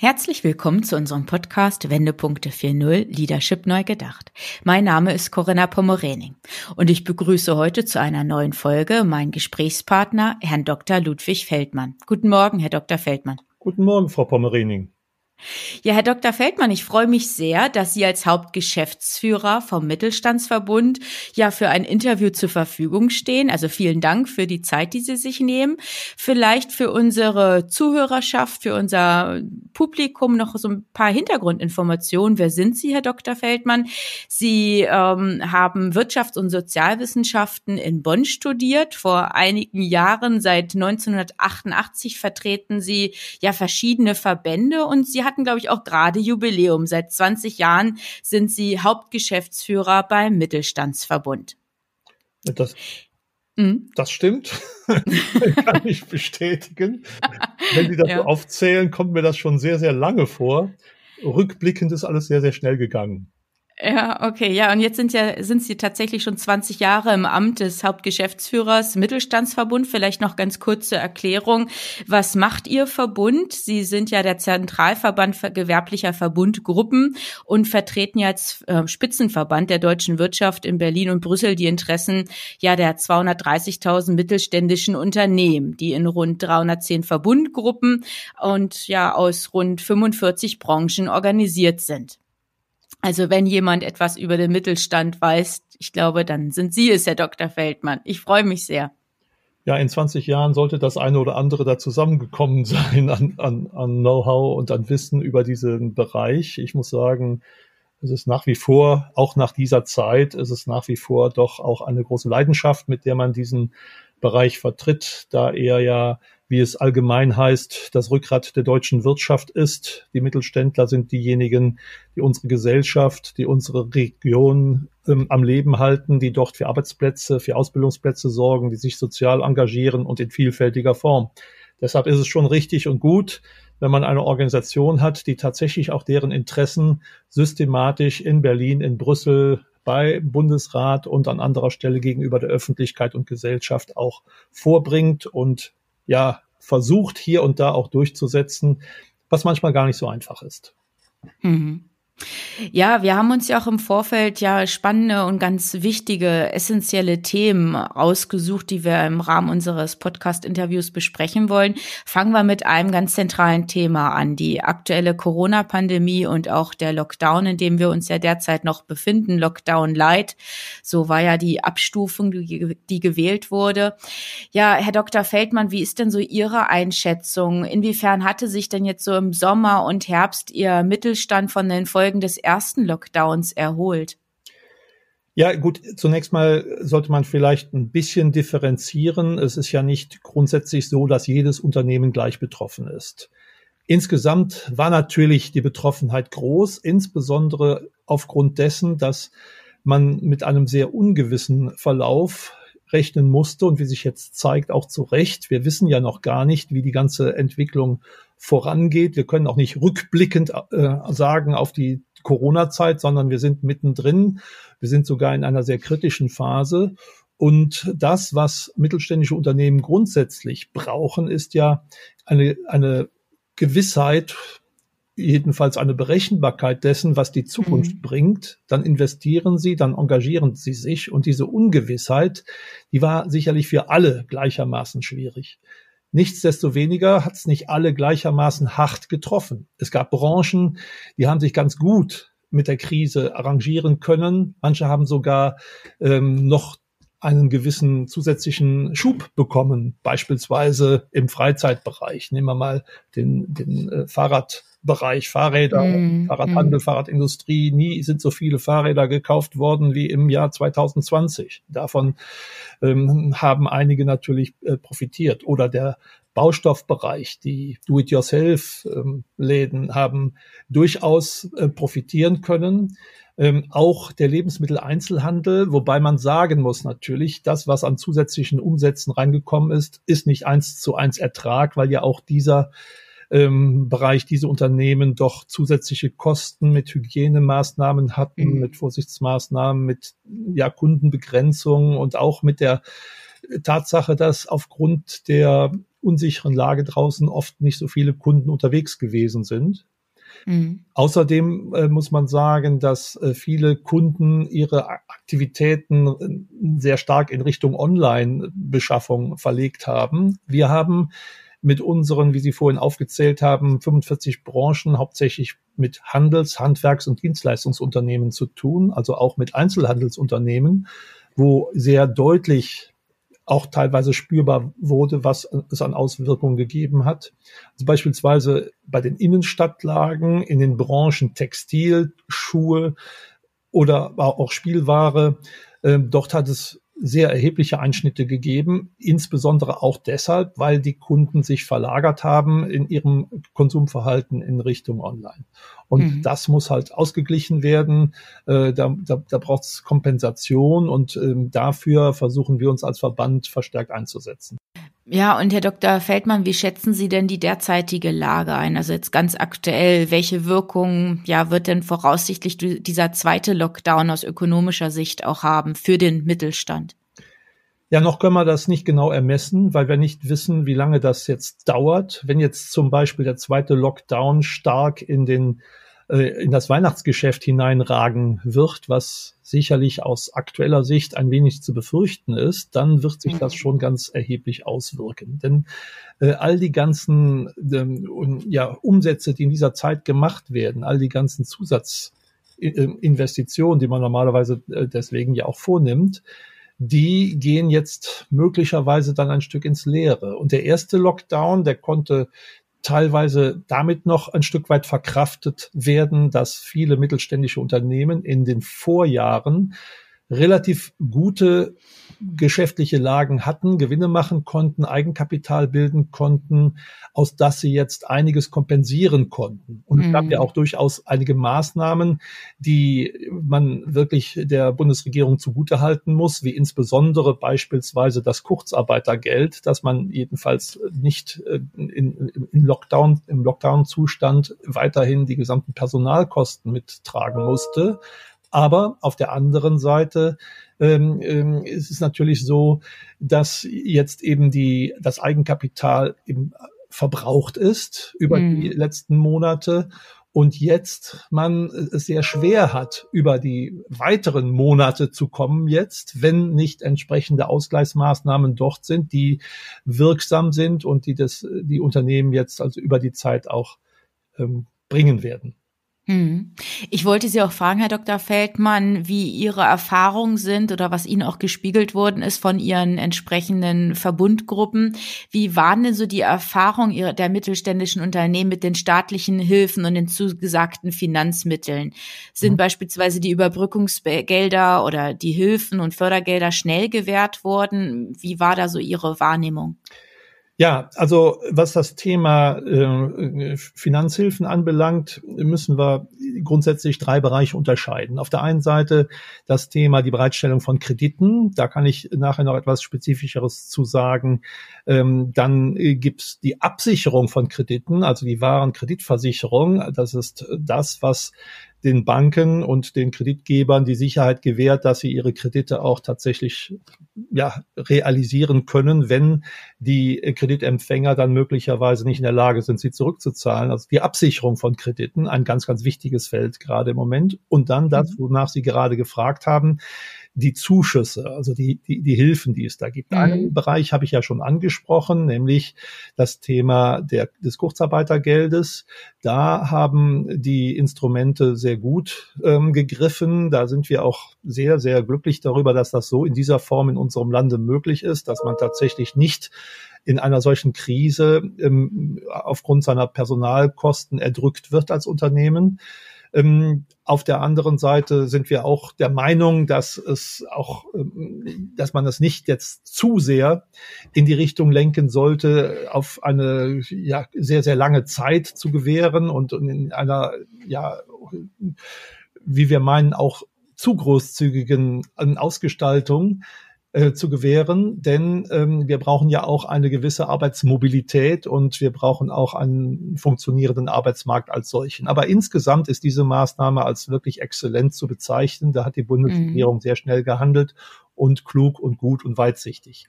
Herzlich willkommen zu unserem Podcast Wendepunkte 4.0 Leadership neu gedacht. Mein Name ist Corinna Pomorening und ich begrüße heute zu einer neuen Folge meinen Gesprächspartner, Herrn Dr. Ludwig Feldmann. Guten Morgen, Herr Dr. Feldmann. Guten Morgen, Frau Pomorening. Ja, Herr Dr. Feldmann, ich freue mich sehr, dass Sie als Hauptgeschäftsführer vom Mittelstandsverbund ja für ein Interview zur Verfügung stehen. Also vielen Dank für die Zeit, die Sie sich nehmen. Vielleicht für unsere Zuhörerschaft, für unser Publikum noch so ein paar Hintergrundinformationen. Wer sind Sie, Herr Dr. Feldmann? Sie ähm, haben Wirtschafts- und Sozialwissenschaften in Bonn studiert. Vor einigen Jahren, seit 1988, vertreten Sie ja verschiedene Verbände und Sie hatten, glaube ich, auch gerade Jubiläum. Seit 20 Jahren sind Sie Hauptgeschäftsführer beim Mittelstandsverbund. Das, mhm. das stimmt. Kann ich bestätigen. Wenn Sie das ja. aufzählen, kommt mir das schon sehr, sehr lange vor. Rückblickend ist alles sehr, sehr schnell gegangen. Ja, okay, ja, und jetzt sind ja sind Sie tatsächlich schon 20 Jahre im Amt des Hauptgeschäftsführers Mittelstandsverbund. Vielleicht noch ganz kurze Erklärung: Was macht Ihr Verbund? Sie sind ja der Zentralverband gewerblicher Verbundgruppen und vertreten ja als äh, Spitzenverband der deutschen Wirtschaft in Berlin und Brüssel die Interessen ja der 230.000 mittelständischen Unternehmen, die in rund 310 Verbundgruppen und ja aus rund 45 Branchen organisiert sind. Also wenn jemand etwas über den Mittelstand weiß, ich glaube, dann sind Sie es, Herr Dr. Feldmann. Ich freue mich sehr. Ja, in 20 Jahren sollte das eine oder andere da zusammengekommen sein an, an, an Know-how und an Wissen über diesen Bereich. Ich muss sagen, es ist nach wie vor, auch nach dieser Zeit, es ist nach wie vor doch auch eine große Leidenschaft, mit der man diesen Bereich vertritt, da er ja wie es allgemein heißt, das Rückgrat der deutschen Wirtschaft ist. Die Mittelständler sind diejenigen, die unsere Gesellschaft, die unsere Region ähm, am Leben halten, die dort für Arbeitsplätze, für Ausbildungsplätze sorgen, die sich sozial engagieren und in vielfältiger Form. Deshalb ist es schon richtig und gut, wenn man eine Organisation hat, die tatsächlich auch deren Interessen systematisch in Berlin, in Brüssel, bei Bundesrat und an anderer Stelle gegenüber der Öffentlichkeit und Gesellschaft auch vorbringt und ja versucht hier und da auch durchzusetzen, was manchmal gar nicht so einfach ist. Mhm. Ja, wir haben uns ja auch im Vorfeld ja spannende und ganz wichtige, essentielle Themen ausgesucht, die wir im Rahmen unseres Podcast-Interviews besprechen wollen. Fangen wir mit einem ganz zentralen Thema an, die aktuelle Corona-Pandemie und auch der Lockdown, in dem wir uns ja derzeit noch befinden, Lockdown Light. So war ja die Abstufung, die, die gewählt wurde. Ja, Herr Dr. Feldmann, wie ist denn so Ihre Einschätzung? Inwiefern hatte sich denn jetzt so im Sommer und Herbst Ihr Mittelstand von den Folgen des ersten Lockdowns erholt? Ja, gut, zunächst mal sollte man vielleicht ein bisschen differenzieren. Es ist ja nicht grundsätzlich so, dass jedes Unternehmen gleich betroffen ist. Insgesamt war natürlich die Betroffenheit groß, insbesondere aufgrund dessen, dass man mit einem sehr ungewissen Verlauf rechnen musste und wie sich jetzt zeigt, auch zu Recht. Wir wissen ja noch gar nicht, wie die ganze Entwicklung vorangeht. Wir können auch nicht rückblickend äh, sagen auf die Corona-Zeit, sondern wir sind mittendrin. Wir sind sogar in einer sehr kritischen Phase. Und das, was mittelständische Unternehmen grundsätzlich brauchen, ist ja eine, eine Gewissheit, jedenfalls eine Berechenbarkeit dessen, was die Zukunft mhm. bringt, dann investieren sie, dann engagieren sie sich und diese Ungewissheit, die war sicherlich für alle gleichermaßen schwierig. Nichtsdestoweniger hat es nicht alle gleichermaßen hart getroffen. Es gab Branchen, die haben sich ganz gut mit der Krise arrangieren können. Manche haben sogar ähm, noch einen gewissen zusätzlichen Schub bekommen, beispielsweise im Freizeitbereich. Nehmen wir mal den, den äh, Fahrrad, Bereich Fahrräder, mm, Fahrradhandel, mm. Fahrradindustrie. Nie sind so viele Fahrräder gekauft worden wie im Jahr 2020. Davon ähm, haben einige natürlich äh, profitiert. Oder der Baustoffbereich, die Do-it-yourself-Läden ähm, haben durchaus äh, profitieren können. Ähm, auch der Lebensmitteleinzelhandel, wobei man sagen muss natürlich, das, was an zusätzlichen Umsätzen reingekommen ist, ist nicht eins zu eins Ertrag, weil ja auch dieser ähm, Bereich diese Unternehmen doch zusätzliche Kosten mit Hygienemaßnahmen hatten, mhm. mit Vorsichtsmaßnahmen, mit ja, Kundenbegrenzung und auch mit der Tatsache, dass aufgrund der unsicheren Lage draußen oft nicht so viele Kunden unterwegs gewesen sind. Mhm. Außerdem äh, muss man sagen, dass äh, viele Kunden ihre Aktivitäten äh, sehr stark in Richtung Online-Beschaffung verlegt haben. Wir haben mit unseren, wie Sie vorhin aufgezählt haben, 45 Branchen hauptsächlich mit Handels-, Handwerks- und Dienstleistungsunternehmen zu tun, also auch mit Einzelhandelsunternehmen, wo sehr deutlich auch teilweise spürbar wurde, was es an Auswirkungen gegeben hat. Also beispielsweise bei den Innenstadtlagen, in den Branchen Textil, Schuhe oder auch Spielware. Äh, dort hat es sehr erhebliche Einschnitte gegeben, insbesondere auch deshalb, weil die Kunden sich verlagert haben in ihrem Konsumverhalten in Richtung Online. Und mhm. das muss halt ausgeglichen werden. Äh, da da, da braucht es Kompensation und äh, dafür versuchen wir uns als Verband verstärkt einzusetzen. Ja, und Herr Dr. Feldmann, wie schätzen Sie denn die derzeitige Lage ein? Also jetzt ganz aktuell, welche Wirkung ja, wird denn voraussichtlich dieser zweite Lockdown aus ökonomischer Sicht auch haben für den Mittelstand? Ja, noch können wir das nicht genau ermessen, weil wir nicht wissen, wie lange das jetzt dauert. Wenn jetzt zum Beispiel der zweite Lockdown stark in den äh, in das Weihnachtsgeschäft hineinragen wird, was sicherlich aus aktueller Sicht ein wenig zu befürchten ist, dann wird sich das mhm. schon ganz erheblich auswirken. Denn äh, all die ganzen ähm, ja, Umsätze, die in dieser Zeit gemacht werden, all die ganzen Zusatzinvestitionen, die man normalerweise äh, deswegen ja auch vornimmt, die gehen jetzt möglicherweise dann ein Stück ins Leere. Und der erste Lockdown, der konnte teilweise damit noch ein Stück weit verkraftet werden, dass viele mittelständische Unternehmen in den Vorjahren relativ gute geschäftliche Lagen hatten, Gewinne machen konnten, Eigenkapital bilden konnten, aus das sie jetzt einiges kompensieren konnten. Und es gab ja mhm. auch durchaus einige Maßnahmen, die man wirklich der Bundesregierung zugutehalten muss, wie insbesondere beispielsweise das Kurzarbeitergeld, das man jedenfalls nicht äh, in, in Lockdown, im Lockdown-Zustand weiterhin die gesamten Personalkosten mittragen musste. Aber auf der anderen Seite ähm, ähm, ist es natürlich so, dass jetzt eben die, das Eigenkapital eben verbraucht ist über mhm. die letzten Monate und jetzt man es sehr schwer hat, über die weiteren Monate zu kommen jetzt, wenn nicht entsprechende Ausgleichsmaßnahmen dort sind, die wirksam sind und die das, die Unternehmen jetzt also über die Zeit auch ähm, bringen werden. Hm. Ich wollte Sie auch fragen, Herr Dr. Feldmann, wie Ihre Erfahrungen sind oder was Ihnen auch gespiegelt worden ist von Ihren entsprechenden Verbundgruppen. Wie waren denn so die Erfahrungen der mittelständischen Unternehmen mit den staatlichen Hilfen und den zugesagten Finanzmitteln? Sind mhm. beispielsweise die Überbrückungsgelder oder die Hilfen und Fördergelder schnell gewährt worden? Wie war da so Ihre Wahrnehmung? Ja, also was das Thema äh, Finanzhilfen anbelangt, müssen wir grundsätzlich drei Bereiche unterscheiden. Auf der einen Seite das Thema die Bereitstellung von Krediten. Da kann ich nachher noch etwas Spezifischeres zu sagen. Ähm, dann äh, gibt's die Absicherung von Krediten, also die wahren Kreditversicherung. Das ist das, was den Banken und den Kreditgebern die Sicherheit gewährt, dass sie ihre Kredite auch tatsächlich ja, realisieren können, wenn die Kreditempfänger dann möglicherweise nicht in der Lage sind, sie zurückzuzahlen. Also die Absicherung von Krediten, ein ganz, ganz wichtiges Feld gerade im Moment. Und dann das, mhm. wonach Sie gerade gefragt haben, die Zuschüsse, also die, die, die Hilfen, die es da gibt. Mhm. Einen Bereich habe ich ja schon angesprochen, nämlich das Thema der, des Kurzarbeitergeldes. Da haben die Instrumente sehr gut ähm, gegriffen. Da sind wir auch sehr, sehr glücklich darüber, dass das so in dieser Form in unserem Lande möglich ist, dass man tatsächlich nicht in einer solchen Krise ähm, aufgrund seiner Personalkosten erdrückt wird als Unternehmen. Ähm, auf der anderen Seite sind wir auch der Meinung, dass es auch, ähm, dass man das nicht jetzt zu sehr in die Richtung lenken sollte, auf eine ja, sehr, sehr lange Zeit zu gewähren und in einer ja, wie wir meinen, auch zu großzügigen Ausgestaltung äh, zu gewähren, denn ähm, wir brauchen ja auch eine gewisse Arbeitsmobilität und wir brauchen auch einen funktionierenden Arbeitsmarkt als solchen. Aber insgesamt ist diese Maßnahme als wirklich exzellent zu bezeichnen. Da hat die Bundesregierung mhm. sehr schnell gehandelt und klug und gut und weitsichtig.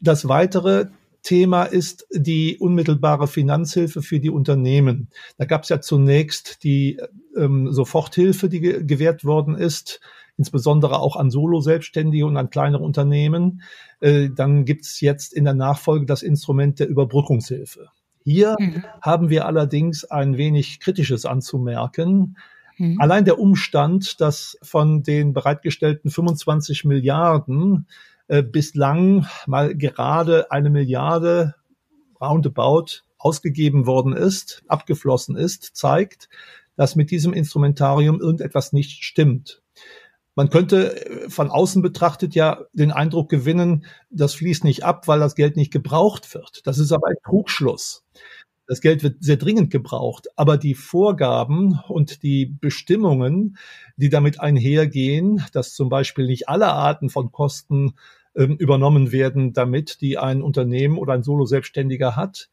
Das weitere Thema ist die unmittelbare Finanzhilfe für die Unternehmen. Da gab es ja zunächst die ähm, Soforthilfe, die ge gewährt worden ist insbesondere auch an Solo-Selbstständige und an kleinere Unternehmen. Äh, dann gibt's jetzt in der Nachfolge das Instrument der Überbrückungshilfe. Hier mhm. haben wir allerdings ein wenig Kritisches anzumerken. Mhm. Allein der Umstand, dass von den bereitgestellten 25 Milliarden äh, bislang mal gerade eine Milliarde roundabout ausgegeben worden ist, abgeflossen ist, zeigt, dass mit diesem Instrumentarium irgendetwas nicht stimmt. Man könnte äh, von außen betrachtet ja den Eindruck gewinnen, das fließt nicht ab, weil das Geld nicht gebraucht wird. Das ist aber ein Trugschluss. Das Geld wird sehr dringend gebraucht, aber die Vorgaben und die Bestimmungen, die damit einhergehen, dass zum Beispiel nicht alle Arten von Kosten ähm, übernommen werden, damit die ein Unternehmen oder ein Solo-Selbstständiger hat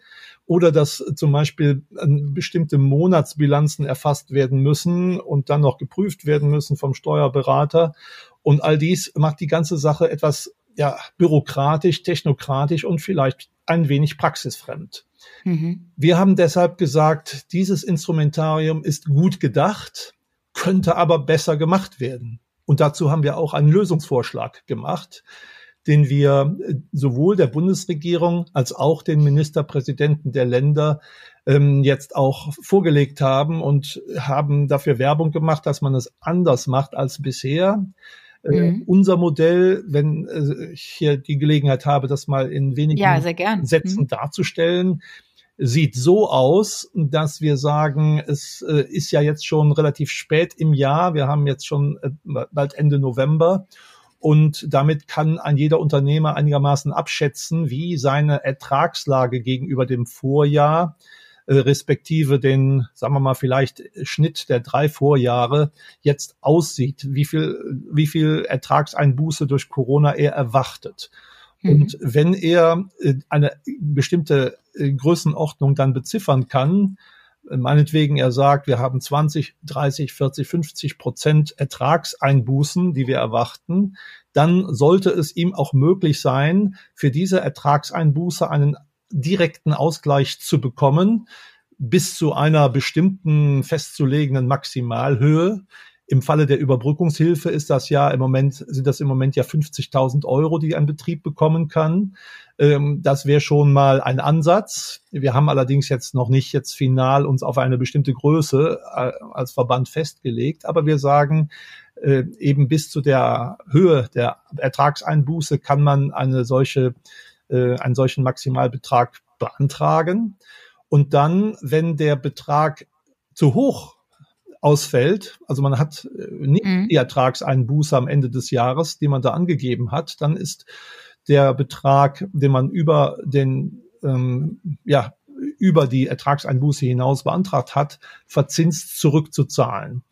oder dass zum Beispiel bestimmte Monatsbilanzen erfasst werden müssen und dann noch geprüft werden müssen vom Steuerberater. Und all dies macht die ganze Sache etwas ja, bürokratisch, technokratisch und vielleicht ein wenig praxisfremd. Mhm. Wir haben deshalb gesagt, dieses Instrumentarium ist gut gedacht, könnte aber besser gemacht werden. Und dazu haben wir auch einen Lösungsvorschlag gemacht, den wir äh, sowohl der Bundesregierung als auch den Ministerpräsidenten der Länder ähm, jetzt auch vorgelegt haben und haben dafür Werbung gemacht, dass man es anders macht als bisher. Äh, mhm. unser Modell, wenn äh, ich hier die Gelegenheit habe, das mal in wenigen ja, Sätzen mhm. darzustellen, sieht so aus, dass wir sagen, es ist ja jetzt schon relativ spät im Jahr. Wir haben jetzt schon bald Ende November und damit kann ein jeder Unternehmer einigermaßen abschätzen, wie seine Ertragslage gegenüber dem Vorjahr äh, respektive den, sagen wir mal, vielleicht Schnitt der drei Vorjahre jetzt aussieht, wie viel, wie viel Ertragseinbuße durch Corona er erwartet. Mhm. Und wenn er äh, eine bestimmte äh, Größenordnung dann beziffern kann, meinetwegen er sagt, wir haben 20, 30, 40, 50 Prozent Ertragseinbußen, die wir erwarten, dann sollte es ihm auch möglich sein, für diese Ertragseinbuße einen direkten Ausgleich zu bekommen, bis zu einer bestimmten festzulegenden Maximalhöhe. Im Falle der Überbrückungshilfe ist das ja im Moment, sind das im Moment ja 50.000 Euro, die ein Betrieb bekommen kann. Ähm, das wäre schon mal ein Ansatz. Wir haben allerdings jetzt noch nicht jetzt final uns auf eine bestimmte Größe äh, als Verband festgelegt, aber wir sagen, äh, eben bis zu der Höhe der Ertragseinbuße kann man eine solche, äh, einen solchen Maximalbetrag beantragen. Und dann, wenn der Betrag zu hoch ausfällt, also man hat nicht mhm. die Ertragseinbuße am Ende des Jahres, die man da angegeben hat, dann ist der Betrag, den man über den ähm, ja, über die Ertragseinbuße hinaus beantragt hat, verzinst zurückzuzahlen.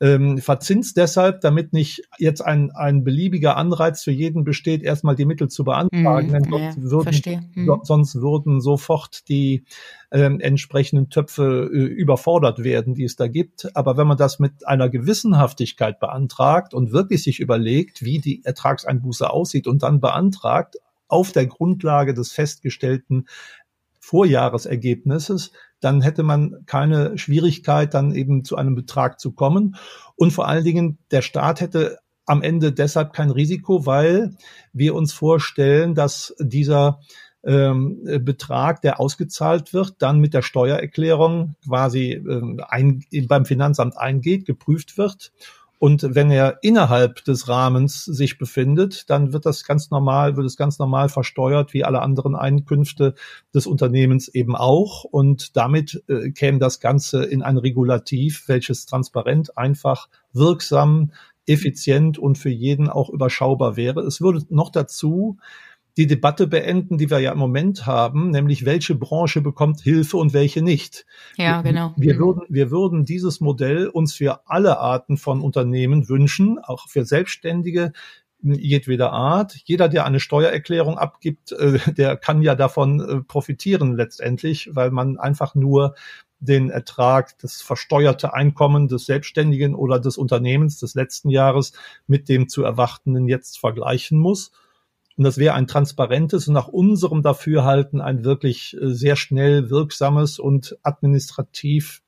Ähm, verzinst deshalb, damit nicht jetzt ein, ein beliebiger Anreiz für jeden besteht, erstmal die Mittel zu beantragen, mm, denn sonst, ja, würden, mm. sonst würden sofort die ähm, entsprechenden Töpfe äh, überfordert werden, die es da gibt. Aber wenn man das mit einer Gewissenhaftigkeit beantragt und wirklich sich überlegt, wie die Ertragseinbuße aussieht und dann beantragt, auf der Grundlage des festgestellten Vorjahresergebnisses, dann hätte man keine Schwierigkeit, dann eben zu einem Betrag zu kommen. Und vor allen Dingen, der Staat hätte am Ende deshalb kein Risiko, weil wir uns vorstellen, dass dieser ähm, Betrag, der ausgezahlt wird, dann mit der Steuererklärung quasi ähm, ein, beim Finanzamt eingeht, geprüft wird und wenn er innerhalb des Rahmens sich befindet, dann wird das ganz normal, wird es ganz normal versteuert, wie alle anderen Einkünfte des Unternehmens eben auch. Und damit äh, käme das Ganze in ein Regulativ, welches transparent, einfach, wirksam, effizient und für jeden auch überschaubar wäre. Es würde noch dazu die Debatte beenden, die wir ja im Moment haben, nämlich welche Branche bekommt Hilfe und welche nicht. Ja, genau. Wir, mhm. würden, wir würden dieses Modell uns für alle Arten von Unternehmen wünschen, auch für Selbstständige, jedweder Art. Jeder, der eine Steuererklärung abgibt, äh, der kann ja davon äh, profitieren letztendlich, weil man einfach nur den Ertrag, das versteuerte Einkommen des Selbstständigen oder des Unternehmens des letzten Jahres mit dem zu erwartenden jetzt vergleichen muss. Und das wäre ein transparentes und nach unserem Dafürhalten ein wirklich äh, sehr schnell wirksames und administrativ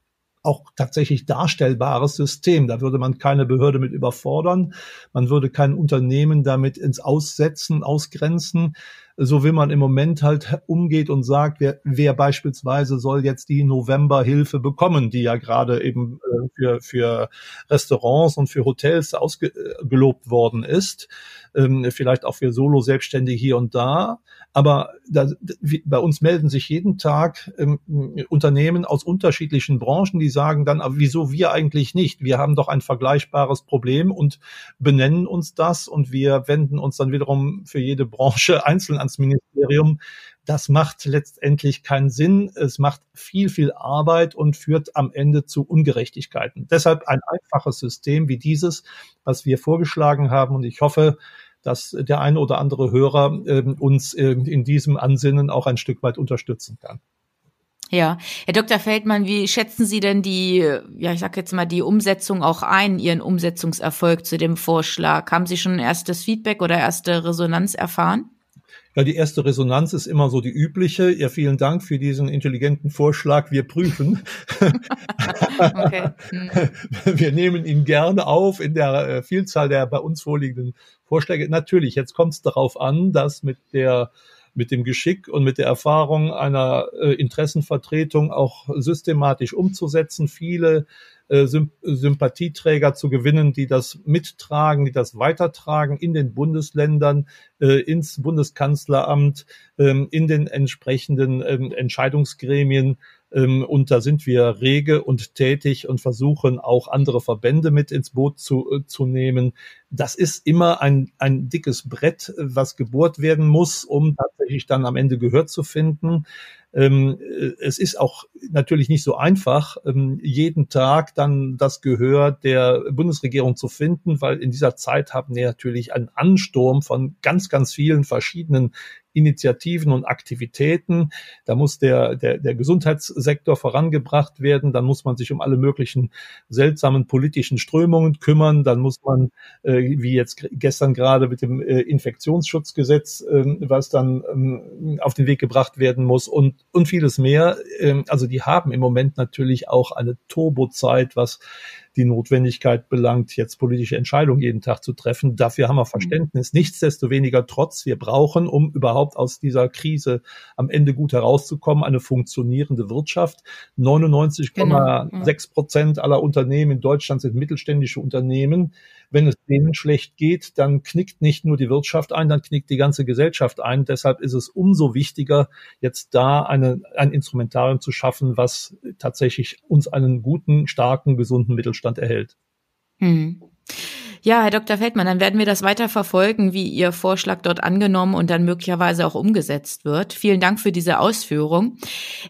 auch tatsächlich darstellbares System. Da würde man keine Behörde mit überfordern. Man würde kein Unternehmen damit ins Aussetzen, ausgrenzen. So wie man im Moment halt umgeht und sagt, wer, wer beispielsweise soll jetzt die Novemberhilfe bekommen, die ja gerade eben äh, für, für Restaurants und für Hotels ausgelobt worden ist. Ähm, vielleicht auch für Solo-Selbstständige hier und da. Aber da, bei uns melden sich jeden Tag ähm, Unternehmen aus unterschiedlichen Branchen, die sagen dann, aber wieso wir eigentlich nicht? Wir haben doch ein vergleichbares Problem und benennen uns das und wir wenden uns dann wiederum für jede Branche einzeln ans Ministerium. Das macht letztendlich keinen Sinn. Es macht viel, viel Arbeit und führt am Ende zu Ungerechtigkeiten. Deshalb ein einfaches System wie dieses, was wir vorgeschlagen haben. Und ich hoffe, dass der eine oder andere Hörer äh, uns äh, in diesem Ansinnen auch ein Stück weit unterstützen kann. Ja, Herr Dr. Feldmann, wie schätzen Sie denn die, ja, ich sag jetzt mal, die Umsetzung auch ein, Ihren Umsetzungserfolg zu dem Vorschlag? Haben Sie schon erstes Feedback oder erste Resonanz erfahren? Ja, die erste Resonanz ist immer so die übliche. Ja, vielen Dank für diesen intelligenten Vorschlag. Wir prüfen. okay. Hm. Wir nehmen ihn gerne auf in der äh, Vielzahl der bei uns vorliegenden Vorschläge. Natürlich, jetzt kommt es darauf an, dass mit der mit dem Geschick und mit der Erfahrung einer äh, Interessenvertretung auch systematisch umzusetzen. Viele Sympathieträger zu gewinnen, die das mittragen, die das weitertragen in den Bundesländern, äh, ins Bundeskanzleramt, ähm, in den entsprechenden ähm, Entscheidungsgremien. Ähm, und da sind wir rege und tätig und versuchen auch andere Verbände mit ins Boot zu, äh, zu nehmen. Das ist immer ein, ein dickes Brett, was gebohrt werden muss, um tatsächlich dann am Ende Gehör zu finden. Ähm, äh, es ist auch natürlich nicht so einfach, ähm, jeden Tag dann das Gehör der Bundesregierung zu finden, weil in dieser Zeit haben wir natürlich einen Ansturm von ganz, ganz vielen verschiedenen Initiativen und Aktivitäten. Da muss der, der, der Gesundheitssektor vorangebracht werden. Dann muss man sich um alle möglichen seltsamen politischen Strömungen kümmern. Dann muss man, äh, wie jetzt gestern gerade mit dem äh, Infektionsschutzgesetz, äh, was dann ähm, auf den Weg gebracht werden muss und, und vieles mehr. Ähm, also die haben im Moment natürlich auch eine Turbozeit, was die Notwendigkeit belangt, jetzt politische Entscheidungen jeden Tag zu treffen. Dafür haben wir mhm. Verständnis. Nichtsdestoweniger trotz, wir brauchen, um überhaupt aus dieser Krise am Ende gut herauszukommen, eine funktionierende Wirtschaft. 99,6 genau. Prozent aller Unternehmen in Deutschland sind mittelständische Unternehmen. Wenn es denen schlecht geht, dann knickt nicht nur die Wirtschaft ein, dann knickt die ganze Gesellschaft ein. Deshalb ist es umso wichtiger, jetzt da eine, ein Instrumentarium zu schaffen, was tatsächlich uns einen guten, starken, gesunden Mittelstand erhält. Hm. Ja, Herr Dr. Feldmann, dann werden wir das weiter verfolgen, wie Ihr Vorschlag dort angenommen und dann möglicherweise auch umgesetzt wird. Vielen Dank für diese Ausführung.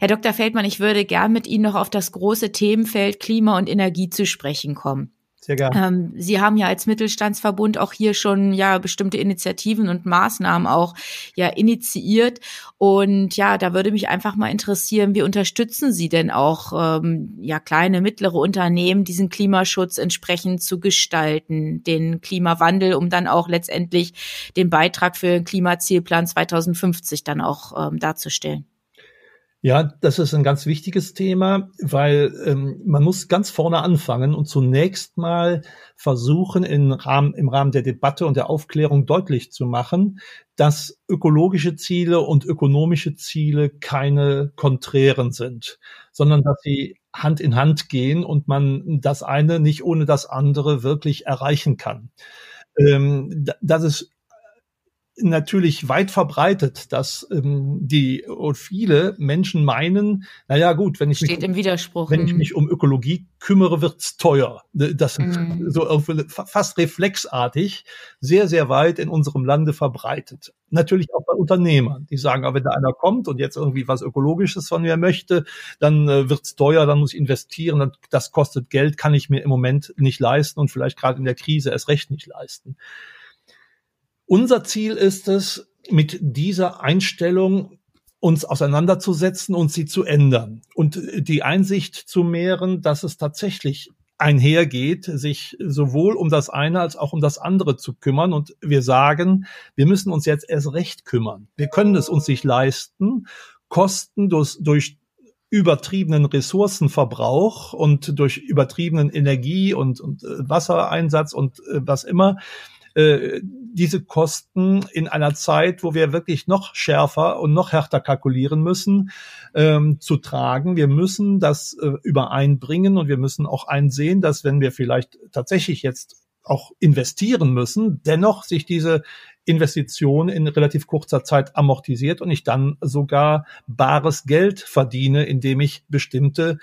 Herr Dr. Feldmann, ich würde gern mit Ihnen noch auf das große Themenfeld Klima und Energie zu sprechen kommen. Sehr gerne. Ähm, Sie haben ja als Mittelstandsverbund auch hier schon ja bestimmte Initiativen und Maßnahmen auch ja initiiert. Und ja, da würde mich einfach mal interessieren, wie unterstützen Sie denn auch ähm, ja kleine, mittlere Unternehmen, diesen Klimaschutz entsprechend zu gestalten, den Klimawandel, um dann auch letztendlich den Beitrag für den Klimazielplan 2050 dann auch ähm, darzustellen? Ja, das ist ein ganz wichtiges Thema, weil ähm, man muss ganz vorne anfangen und zunächst mal versuchen, im Rahmen, im Rahmen der Debatte und der Aufklärung deutlich zu machen, dass ökologische Ziele und ökonomische Ziele keine konträren sind, sondern dass sie Hand in Hand gehen und man das eine nicht ohne das andere wirklich erreichen kann. Ähm, das ist natürlich weit verbreitet, dass ähm, die und viele Menschen meinen, na ja, gut, wenn ich Steht mich, im Widerspruch. wenn ich mhm. mich um Ökologie kümmere, wird's teuer. Das mhm. so fast reflexartig sehr sehr weit in unserem Lande verbreitet. Natürlich auch bei Unternehmern, die sagen, aber wenn da einer kommt und jetzt irgendwie was ökologisches von mir möchte, dann äh, wird's teuer, dann muss ich investieren, das kostet Geld, kann ich mir im Moment nicht leisten und vielleicht gerade in der Krise erst recht nicht leisten. Unser Ziel ist es, mit dieser Einstellung uns auseinanderzusetzen und sie zu ändern und die Einsicht zu mehren, dass es tatsächlich einhergeht, sich sowohl um das eine als auch um das andere zu kümmern. Und wir sagen, wir müssen uns jetzt erst recht kümmern. Wir können es uns nicht leisten, Kosten durch, durch übertriebenen Ressourcenverbrauch und durch übertriebenen Energie- und, und äh, Wassereinsatz und äh, was immer äh, diese Kosten in einer Zeit, wo wir wirklich noch schärfer und noch härter kalkulieren müssen, ähm, zu tragen. Wir müssen das äh, übereinbringen und wir müssen auch einsehen, dass wenn wir vielleicht tatsächlich jetzt auch investieren müssen, dennoch sich diese Investition in relativ kurzer Zeit amortisiert und ich dann sogar bares Geld verdiene, indem ich bestimmte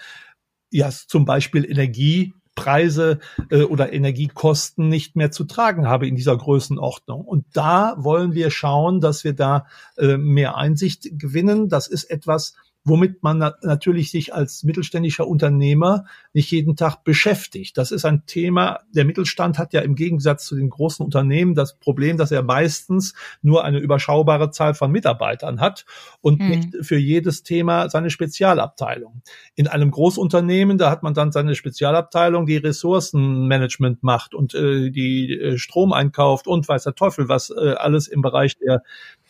ja, zum Beispiel Energie Preise äh, oder Energiekosten nicht mehr zu tragen habe in dieser Größenordnung. Und da wollen wir schauen, dass wir da äh, mehr Einsicht gewinnen. Das ist etwas, womit man natürlich sich als mittelständischer Unternehmer nicht jeden Tag beschäftigt. Das ist ein Thema, der Mittelstand hat ja im Gegensatz zu den großen Unternehmen das Problem, dass er meistens nur eine überschaubare Zahl von Mitarbeitern hat und hm. nicht für jedes Thema seine Spezialabteilung. In einem Großunternehmen, da hat man dann seine Spezialabteilung, die Ressourcenmanagement macht und äh, die äh, Strom einkauft und weiß der Teufel, was äh, alles im Bereich der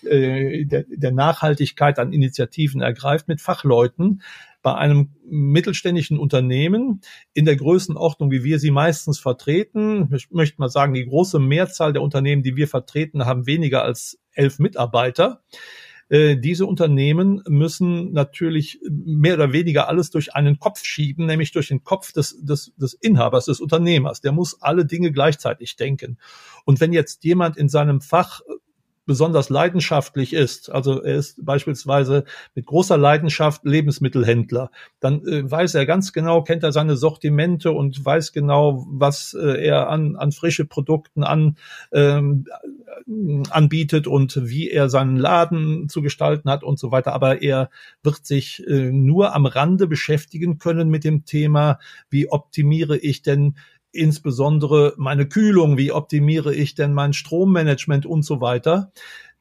äh, der, der Nachhaltigkeit an Initiativen ergreift mit Fachleuten bei einem mittelständischen Unternehmen in der Größenordnung, wie wir sie meistens vertreten. Ich möchte mal sagen, die große Mehrzahl der Unternehmen, die wir vertreten, haben weniger als elf Mitarbeiter. Äh, diese Unternehmen müssen natürlich mehr oder weniger alles durch einen Kopf schieben, nämlich durch den Kopf des, des, des Inhabers, des Unternehmers. Der muss alle Dinge gleichzeitig denken. Und wenn jetzt jemand in seinem Fach besonders leidenschaftlich ist, also er ist beispielsweise mit großer Leidenschaft Lebensmittelhändler, dann äh, weiß er ganz genau, kennt er seine Sortimente und weiß genau, was äh, er an, an frische Produkten an, ähm, anbietet und wie er seinen Laden zu gestalten hat und so weiter. Aber er wird sich äh, nur am Rande beschäftigen können mit dem Thema, wie optimiere ich denn insbesondere meine Kühlung, wie optimiere ich denn mein Strommanagement und so weiter.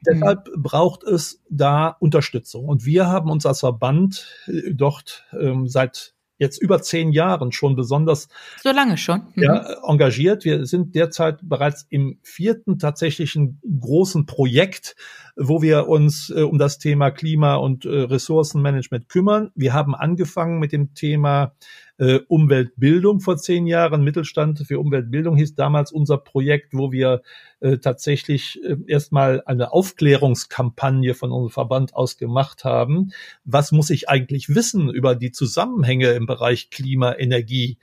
Mhm. Deshalb braucht es da Unterstützung. Und wir haben uns als Verband äh, dort ähm, seit jetzt über zehn Jahren schon besonders so lange schon mhm. ja, engagiert. Wir sind derzeit bereits im vierten tatsächlichen großen Projekt, wo wir uns äh, um das Thema Klima und äh, Ressourcenmanagement kümmern. Wir haben angefangen mit dem Thema äh, Umweltbildung vor zehn Jahren. Mittelstand für Umweltbildung hieß damals unser Projekt, wo wir äh, tatsächlich äh, erstmal eine Aufklärungskampagne von unserem Verband aus gemacht haben. Was muss ich eigentlich wissen über die Zusammenhänge im Bereich Klima, Energie?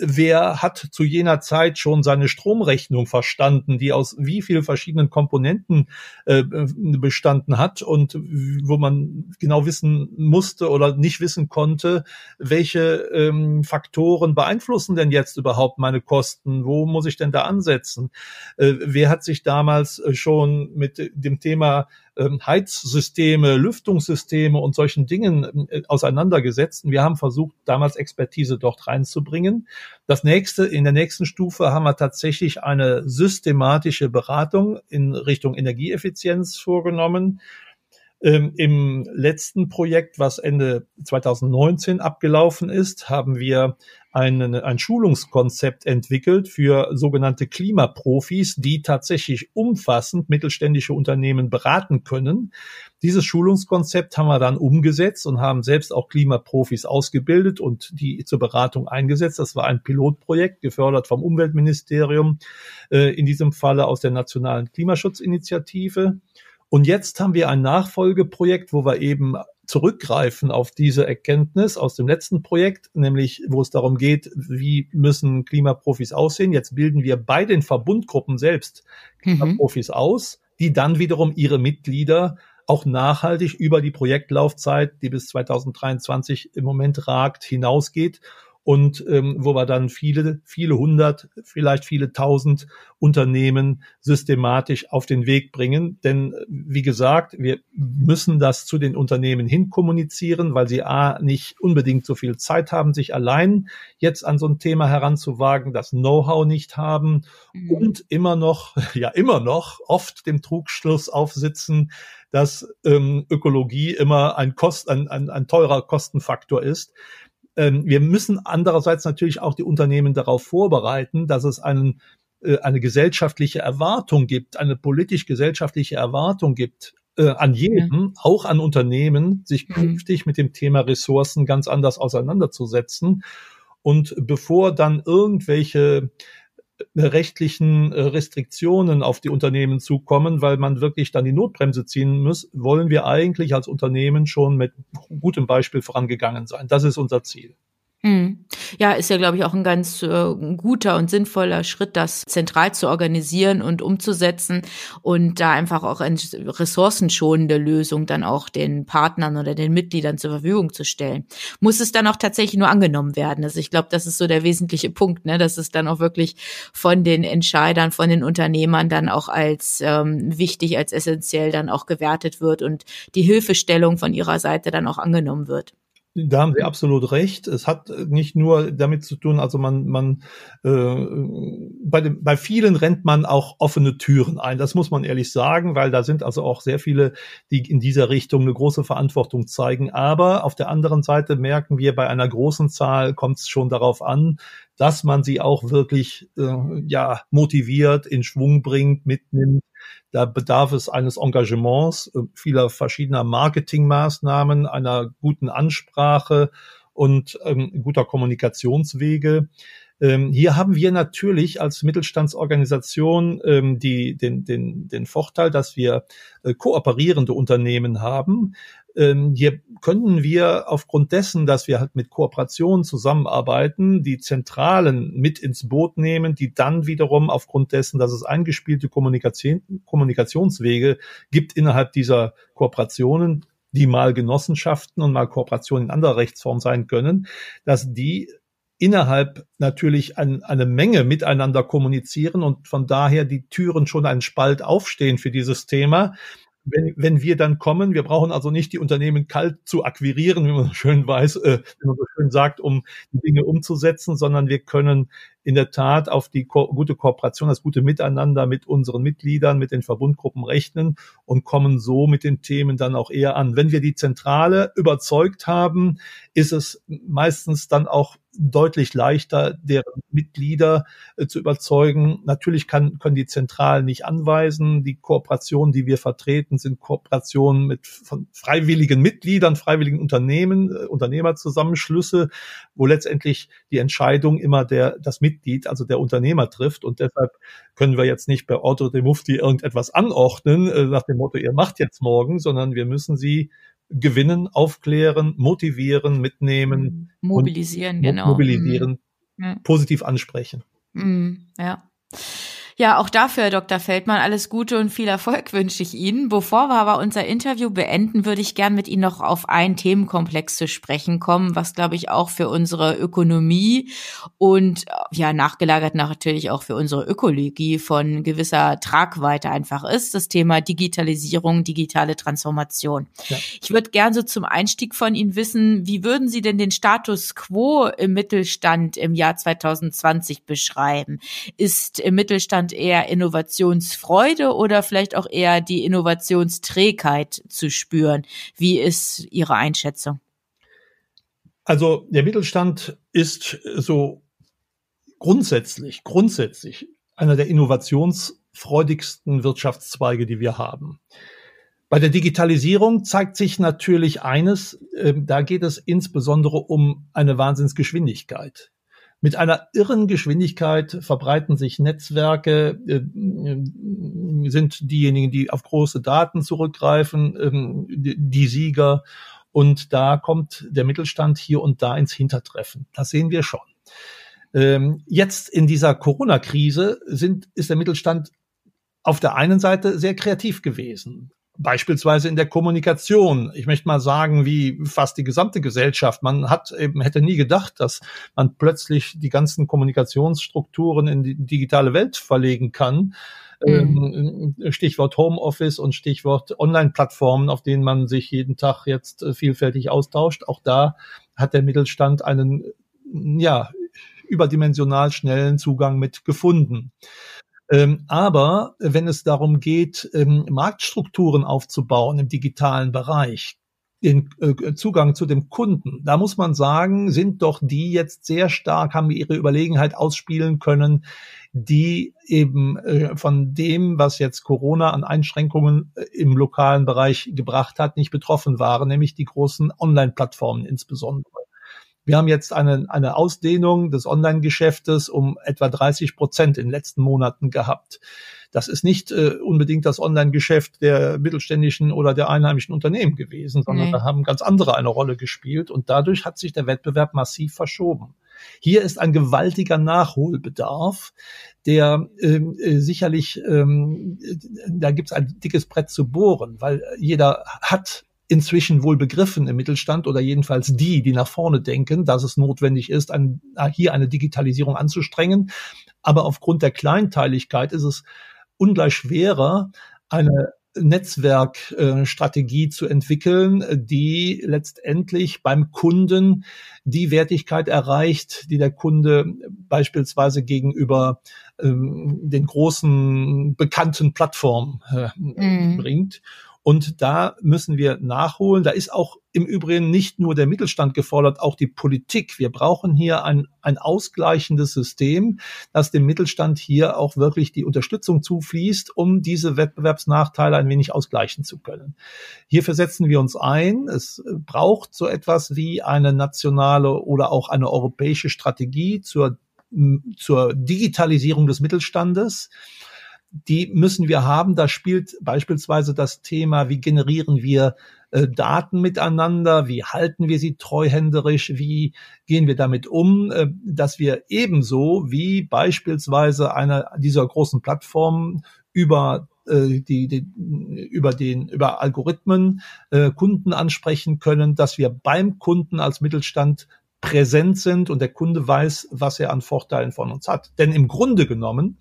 Wer hat zu jener Zeit schon seine Stromrechnung verstanden, die aus wie viel verschiedenen Komponenten äh, bestanden hat und wo man genau wissen musste oder nicht wissen konnte, welche ähm, Faktoren beeinflussen denn jetzt überhaupt meine Kosten? Wo muss ich denn da ansetzen? Äh, wer hat sich damals äh, schon mit dem Thema Heizsysteme, Lüftungssysteme und solchen Dingen äh, auseinandergesetzt. Wir haben versucht, damals Expertise dort reinzubringen. Das nächste, in der nächsten Stufe haben wir tatsächlich eine systematische Beratung in Richtung Energieeffizienz vorgenommen. Ähm, Im letzten Projekt, was Ende 2019 abgelaufen ist, haben wir ein, ein Schulungskonzept entwickelt für sogenannte Klimaprofis, die tatsächlich umfassend mittelständische Unternehmen beraten können. Dieses Schulungskonzept haben wir dann umgesetzt und haben selbst auch Klimaprofis ausgebildet und die zur Beratung eingesetzt. Das war ein Pilotprojekt, gefördert vom Umweltministerium, äh, in diesem Falle aus der Nationalen Klimaschutzinitiative. Und jetzt haben wir ein Nachfolgeprojekt, wo wir eben zurückgreifen auf diese Erkenntnis aus dem letzten Projekt, nämlich wo es darum geht, wie müssen Klimaprofis aussehen. Jetzt bilden wir bei den Verbundgruppen selbst. Klimaprofis mhm. aus die dann wiederum ihre Mitglieder auch nachhaltig über die Projektlaufzeit, die bis 2023 im Moment ragt, hinausgeht und ähm, wo wir dann viele, viele hundert, vielleicht viele tausend Unternehmen systematisch auf den Weg bringen. Denn wie gesagt, wir müssen das zu den Unternehmen hin kommunizieren, weil sie a nicht unbedingt so viel Zeit haben, sich allein jetzt an so ein Thema heranzuwagen, das Know-how nicht haben mhm. und immer noch, ja immer noch oft dem Trugschluss aufsitzen, dass ähm, Ökologie immer ein, Kost, ein, ein, ein teurer Kostenfaktor ist. Ähm, wir müssen andererseits natürlich auch die Unternehmen darauf vorbereiten, dass es einen, äh, eine gesellschaftliche Erwartung gibt, eine politisch-gesellschaftliche Erwartung gibt äh, an jeden, ja. auch an Unternehmen, sich mhm. künftig mit dem Thema Ressourcen ganz anders auseinanderzusetzen. Und bevor dann irgendwelche rechtlichen äh, Restriktionen auf die Unternehmen zukommen, weil man wirklich dann die Notbremse ziehen muss, wollen wir eigentlich als Unternehmen schon mit gutem Beispiel vorangegangen sein. Das ist unser Ziel. Hm. Ja, ist ja, glaube ich, auch ein ganz äh, guter und sinnvoller Schritt, das zentral zu organisieren und umzusetzen und da einfach auch eine ressourcenschonende Lösung dann auch den Partnern oder den Mitgliedern zur Verfügung zu stellen. Muss es dann auch tatsächlich nur angenommen werden? Also ich glaube, das ist so der wesentliche Punkt, ne? dass es dann auch wirklich von den Entscheidern, von den Unternehmern dann auch als ähm, wichtig, als essentiell dann auch gewertet wird und die Hilfestellung von ihrer Seite dann auch angenommen wird. Da haben Sie absolut recht. Es hat nicht nur damit zu tun, also man, man äh, bei, dem, bei vielen rennt man auch offene Türen ein. Das muss man ehrlich sagen, weil da sind also auch sehr viele, die in dieser Richtung eine große Verantwortung zeigen. Aber auf der anderen Seite merken wir, bei einer großen Zahl kommt es schon darauf an, dass man sie auch wirklich äh, ja motiviert, in Schwung bringt, mitnimmt da bedarf es eines Engagements, äh, vieler verschiedener Marketingmaßnahmen, einer guten Ansprache und ähm, guter Kommunikationswege. Ähm, hier haben wir natürlich als Mittelstandsorganisation ähm, die, den, den, den Vorteil, dass wir äh, kooperierende Unternehmen haben, ähm, hier können wir aufgrund dessen, dass wir halt mit Kooperationen zusammenarbeiten, die Zentralen mit ins Boot nehmen, die dann wiederum aufgrund dessen, dass es eingespielte Kommunikation, Kommunikationswege gibt innerhalb dieser Kooperationen, die mal Genossenschaften und mal Kooperationen in anderer Rechtsform sein können, dass die innerhalb natürlich ein, eine Menge miteinander kommunizieren und von daher die Türen schon einen Spalt aufstehen für dieses Thema. Wenn, wenn wir dann kommen, wir brauchen also nicht die Unternehmen kalt zu akquirieren, wie man so schön weiß, äh, wie man so schön sagt, um die Dinge umzusetzen, sondern wir können in der Tat auf die ko gute Kooperation, das gute Miteinander mit unseren Mitgliedern, mit den Verbundgruppen rechnen und kommen so mit den Themen dann auch eher an. Wenn wir die Zentrale überzeugt haben, ist es meistens dann auch deutlich leichter, deren Mitglieder äh, zu überzeugen. Natürlich kann, können die Zentralen nicht anweisen. Die Kooperationen, die wir vertreten, sind Kooperationen mit von freiwilligen Mitgliedern, freiwilligen Unternehmen, äh, Unternehmerzusammenschlüsse, wo letztendlich die Entscheidung immer der, das Mitglied, also der Unternehmer trifft. Und deshalb können wir jetzt nicht bei Otto de Mufti irgendetwas anordnen, äh, nach dem Motto, ihr macht jetzt morgen, sondern wir müssen sie gewinnen, aufklären, motivieren, mitnehmen. Mobilisieren, genau. Mobilisieren, mhm. positiv ansprechen. Mhm, ja. Ja, auch dafür, Herr Dr. Feldmann, alles Gute und viel Erfolg wünsche ich Ihnen. Bevor wir aber unser Interview beenden, würde ich gern mit Ihnen noch auf einen Themenkomplex zu sprechen kommen, was, glaube ich, auch für unsere Ökonomie und ja, nachgelagert natürlich auch für unsere Ökologie von gewisser Tragweite einfach ist. Das Thema Digitalisierung, digitale Transformation. Ja. Ich würde gern so zum Einstieg von Ihnen wissen, wie würden Sie denn den Status quo im Mittelstand im Jahr 2020 beschreiben? Ist im Mittelstand Deutschland eher Innovationsfreude oder vielleicht auch eher die Innovationsträgheit zu spüren? Wie ist Ihre Einschätzung? Also der Mittelstand ist so grundsätzlich, grundsätzlich einer der innovationsfreudigsten Wirtschaftszweige, die wir haben. Bei der Digitalisierung zeigt sich natürlich eines, äh, da geht es insbesondere um eine Wahnsinnsgeschwindigkeit. Mit einer irren Geschwindigkeit verbreiten sich Netzwerke, äh, sind diejenigen, die auf große Daten zurückgreifen, ähm, die Sieger. Und da kommt der Mittelstand hier und da ins Hintertreffen. Das sehen wir schon. Ähm, jetzt in dieser Corona-Krise sind, ist der Mittelstand auf der einen Seite sehr kreativ gewesen. Beispielsweise in der Kommunikation. Ich möchte mal sagen, wie fast die gesamte Gesellschaft. Man hat eben, hätte nie gedacht, dass man plötzlich die ganzen Kommunikationsstrukturen in die digitale Welt verlegen kann. Mhm. Ähm, Stichwort Homeoffice und Stichwort Online-Plattformen, auf denen man sich jeden Tag jetzt äh, vielfältig austauscht. Auch da hat der Mittelstand einen, ja, überdimensional schnellen Zugang mit gefunden. Ähm, aber wenn es darum geht, ähm, Marktstrukturen aufzubauen im digitalen Bereich, den äh, Zugang zu dem Kunden, da muss man sagen, sind doch die jetzt sehr stark, haben ihre Überlegenheit ausspielen können, die eben äh, von dem, was jetzt Corona an Einschränkungen äh, im lokalen Bereich gebracht hat, nicht betroffen waren, nämlich die großen Online-Plattformen insbesondere. Wir haben jetzt eine, eine Ausdehnung des Online-Geschäftes um etwa 30 Prozent in den letzten Monaten gehabt. Das ist nicht äh, unbedingt das Online-Geschäft der mittelständischen oder der einheimischen Unternehmen gewesen, sondern nee. da haben ganz andere eine Rolle gespielt und dadurch hat sich der Wettbewerb massiv verschoben. Hier ist ein gewaltiger Nachholbedarf, der ähm, äh, sicherlich, ähm, da gibt es ein dickes Brett zu bohren, weil jeder hat inzwischen wohl begriffen im Mittelstand oder jedenfalls die, die nach vorne denken, dass es notwendig ist, ein, hier eine Digitalisierung anzustrengen. Aber aufgrund der Kleinteiligkeit ist es ungleich schwerer, eine Netzwerkstrategie zu entwickeln, die letztendlich beim Kunden die Wertigkeit erreicht, die der Kunde beispielsweise gegenüber ähm, den großen bekannten Plattformen äh, mhm. bringt. Und da müssen wir nachholen. Da ist auch im Übrigen nicht nur der Mittelstand gefordert, auch die Politik. Wir brauchen hier ein, ein ausgleichendes System, dass dem Mittelstand hier auch wirklich die Unterstützung zufließt, um diese Wettbewerbsnachteile ein wenig ausgleichen zu können. Hierfür setzen wir uns ein. Es braucht so etwas wie eine nationale oder auch eine europäische Strategie zur, zur Digitalisierung des Mittelstandes die müssen wir haben. Da spielt beispielsweise das Thema, wie generieren wir äh, Daten miteinander, wie halten wir sie treuhänderisch, wie gehen wir damit um, äh, dass wir ebenso wie beispielsweise einer dieser großen Plattformen über äh, die, die, über den über Algorithmen äh, Kunden ansprechen können, dass wir beim Kunden als Mittelstand präsent sind und der Kunde weiß, was er an Vorteilen von uns hat. Denn im Grunde genommen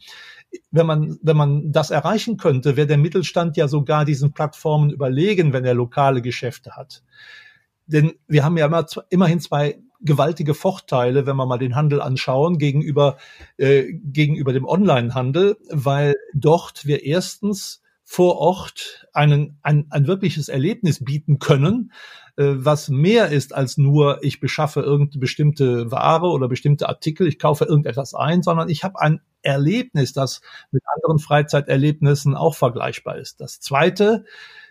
wenn man, wenn man das erreichen könnte, wäre der Mittelstand ja sogar diesen Plattformen überlegen, wenn er lokale Geschäfte hat. Denn wir haben ja immer, immerhin zwei gewaltige Vorteile, wenn wir mal den Handel anschauen, gegenüber, äh, gegenüber dem Online-Handel, weil dort wir erstens vor Ort einen, ein, ein wirkliches Erlebnis bieten können, was mehr ist als nur, ich beschaffe irgendeine bestimmte Ware oder bestimmte Artikel, ich kaufe irgendetwas ein, sondern ich habe ein Erlebnis, das mit anderen Freizeiterlebnissen auch vergleichbar ist. Das Zweite,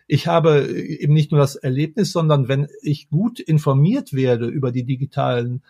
ich habe eben nicht nur das Erlebnis, sondern wenn ich gut informiert werde über die digitalen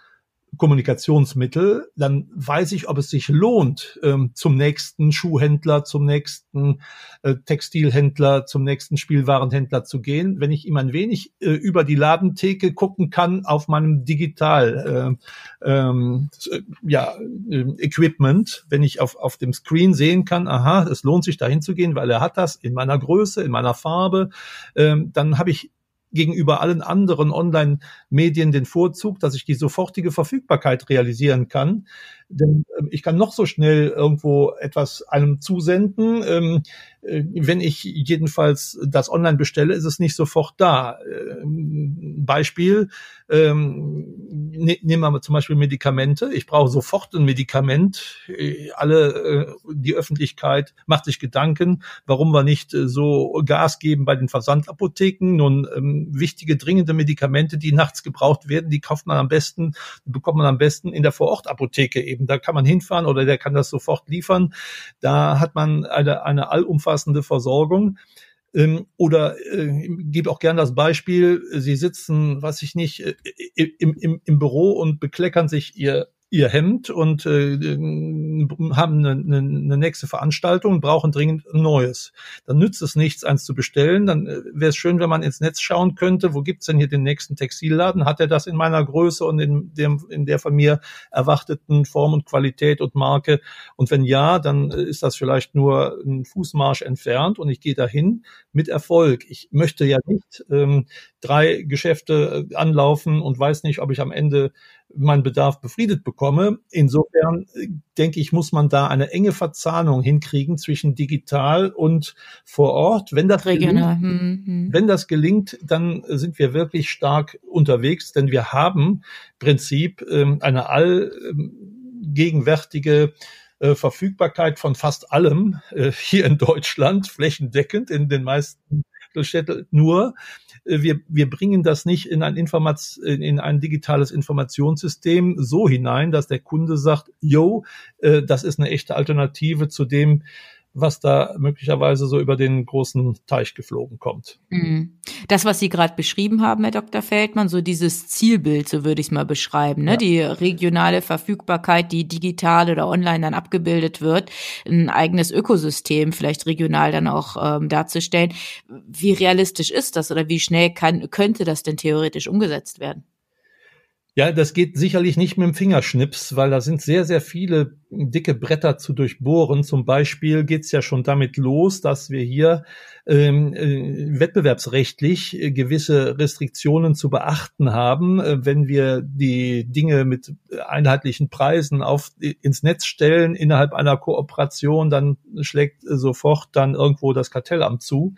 Kommunikationsmittel, dann weiß ich, ob es sich lohnt, ähm, zum nächsten Schuhhändler, zum nächsten äh, Textilhändler, zum nächsten Spielwarenhändler zu gehen, wenn ich ihm ein wenig äh, über die Ladentheke gucken kann auf meinem Digital äh, ähm, äh, ja, Equipment, wenn ich auf, auf dem Screen sehen kann, aha, es lohnt sich dahin zu gehen, weil er hat das in meiner Größe, in meiner Farbe, ähm, dann habe ich gegenüber allen anderen Online-Medien den Vorzug, dass ich die sofortige Verfügbarkeit realisieren kann. Denn äh, ich kann noch so schnell irgendwo etwas einem zusenden. Ähm, äh, wenn ich jedenfalls das online bestelle, ist es nicht sofort da. Ähm, Beispiel, ähm, ne, nehmen wir zum Beispiel Medikamente. Ich brauche sofort ein Medikament. Äh, alle, äh, die Öffentlichkeit macht sich Gedanken, warum wir nicht äh, so Gas geben bei den Versandapotheken. Nun, ähm, wichtige, dringende Medikamente, die nachts gebraucht werden, die kauft man am besten, bekommt man am besten in der Vorortapotheke eben. Da kann man hinfahren oder der kann das sofort liefern. Da hat man eine, eine allumfassende Versorgung. Ähm, oder äh, gebe auch gern das Beispiel, Sie sitzen, was ich nicht, äh, im, im, im Büro und bekleckern sich Ihr ihr Hemd und äh, haben eine, eine, eine nächste Veranstaltung brauchen dringend ein neues. Dann nützt es nichts, eins zu bestellen. Dann äh, wäre es schön, wenn man ins Netz schauen könnte, wo gibt's denn hier den nächsten Textilladen? Hat er das in meiner Größe und in, dem, in der von mir erwarteten Form und Qualität und Marke? Und wenn ja, dann äh, ist das vielleicht nur ein Fußmarsch entfernt und ich gehe dahin mit Erfolg. Ich möchte ja nicht ähm, drei Geschäfte äh, anlaufen und weiß nicht, ob ich am Ende meinen Bedarf befriedet bekomme. Insofern äh, denke ich, muss man da eine enge Verzahnung hinkriegen zwischen digital und vor Ort. Wenn das, Regional. gelingt, hm, hm. wenn das gelingt, dann sind wir wirklich stark unterwegs, denn wir haben Prinzip ähm, eine allgegenwärtige äh, Verfügbarkeit von fast allem äh, hier in Deutschland, flächendeckend in den meisten Städten. Nur äh, wir, wir bringen das nicht in ein, Informat in ein digitales Informationssystem so hinein, dass der Kunde sagt, yo, äh, das ist eine echte Alternative zu dem, was da möglicherweise so über den großen Teich geflogen kommt. Mhm. Das, was Sie gerade beschrieben haben, Herr Dr. Feldmann, so dieses Zielbild, so würde ich es mal beschreiben, ne? Ja. die regionale Verfügbarkeit, die digital oder online dann abgebildet wird, ein eigenes Ökosystem vielleicht regional dann auch ähm, darzustellen. Wie realistisch ist das oder wie schnell kann, könnte das denn theoretisch umgesetzt werden? Ja, das geht sicherlich nicht mit dem Fingerschnips, weil da sind sehr, sehr viele dicke Bretter zu durchbohren. Zum Beispiel geht's ja schon damit los, dass wir hier ähm, äh, wettbewerbsrechtlich äh, gewisse Restriktionen zu beachten haben, äh, wenn wir die Dinge mit einheitlichen Preisen auf ins Netz stellen innerhalb einer Kooperation, dann schlägt sofort dann irgendwo das Kartellamt zu.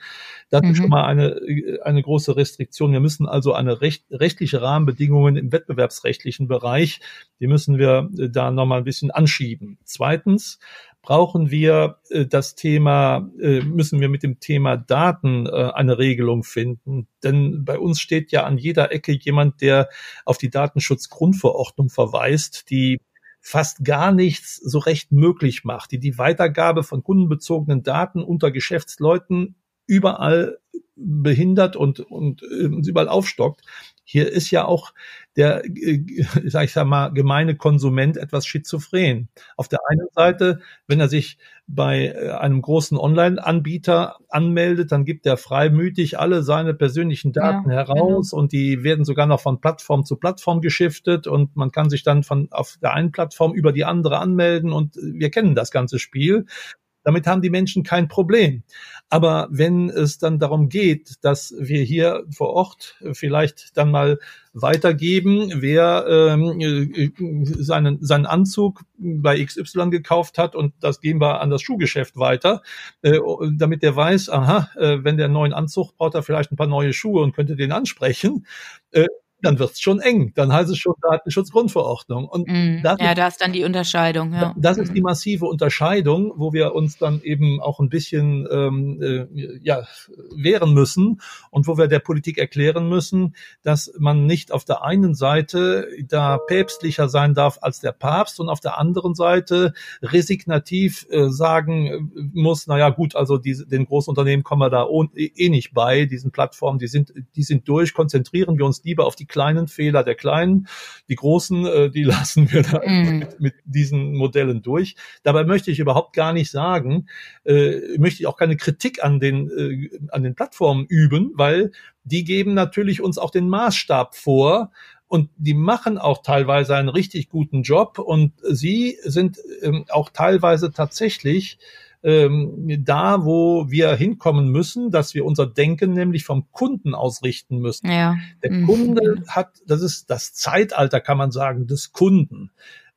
Das mhm. ist schon mal eine eine große Restriktion. Wir müssen also eine recht, rechtliche Rahmenbedingungen im wettbewerbsrechtlichen Bereich, die müssen wir da noch mal ein bisschen anschieben. Zweitens brauchen wir äh, das Thema, äh, müssen wir mit dem Thema Daten äh, eine Regelung finden. Denn bei uns steht ja an jeder Ecke jemand, der auf die Datenschutzgrundverordnung verweist, die fast gar nichts so recht möglich macht, die die Weitergabe von kundenbezogenen Daten unter Geschäftsleuten überall behindert und, und, und überall aufstockt. Hier ist ja auch der, äh, sag ich sag mal, gemeine Konsument etwas schizophren. Auf der einen Seite, wenn er sich bei äh, einem großen Online-Anbieter anmeldet, dann gibt er freimütig alle seine persönlichen Daten ja, heraus genau. und die werden sogar noch von Plattform zu Plattform geschiftet und man kann sich dann von auf der einen Plattform über die andere anmelden und wir kennen das ganze Spiel. Damit haben die Menschen kein Problem. Aber wenn es dann darum geht, dass wir hier vor Ort vielleicht dann mal weitergeben, wer ähm, äh, seinen, seinen Anzug bei XY gekauft hat und das geben wir an das Schuhgeschäft weiter, äh, damit der weiß, aha, äh, wenn der einen neuen Anzug braucht er vielleicht ein paar neue Schuhe und könnte den ansprechen. Äh, dann wird's schon eng. Dann heißt es schon Datenschutzgrundverordnung. Und mm, das ja, ist, da ist dann die Unterscheidung. Ja. Das ist die massive Unterscheidung, wo wir uns dann eben auch ein bisschen ähm, äh, ja, wehren müssen und wo wir der Politik erklären müssen, dass man nicht auf der einen Seite da päpstlicher sein darf als der Papst und auf der anderen Seite resignativ äh, sagen muss, naja gut, also diese, den Großunternehmen kommen wir da eh nicht bei, diesen Plattformen, die sind, die sind durch, konzentrieren wir uns lieber auf die kleinen Fehler der Kleinen. Die großen, äh, die lassen wir da mm. mit, mit, diesen Modellen durch. Dabei möchte ich überhaupt gar nicht sagen, äh, möchte ich auch keine Kritik an den, äh, an den Plattformen üben, weil die geben natürlich uns auch den Maßstab vor, und die machen auch teilweise einen richtig guten Job und sie sind ähm, auch teilweise tatsächlich ähm, da, wo wir hinkommen müssen, dass wir unser Denken nämlich vom Kunden ausrichten müssen. Ja. Der mhm. Kunde hat, das ist das Zeitalter, kann man sagen, des Kunden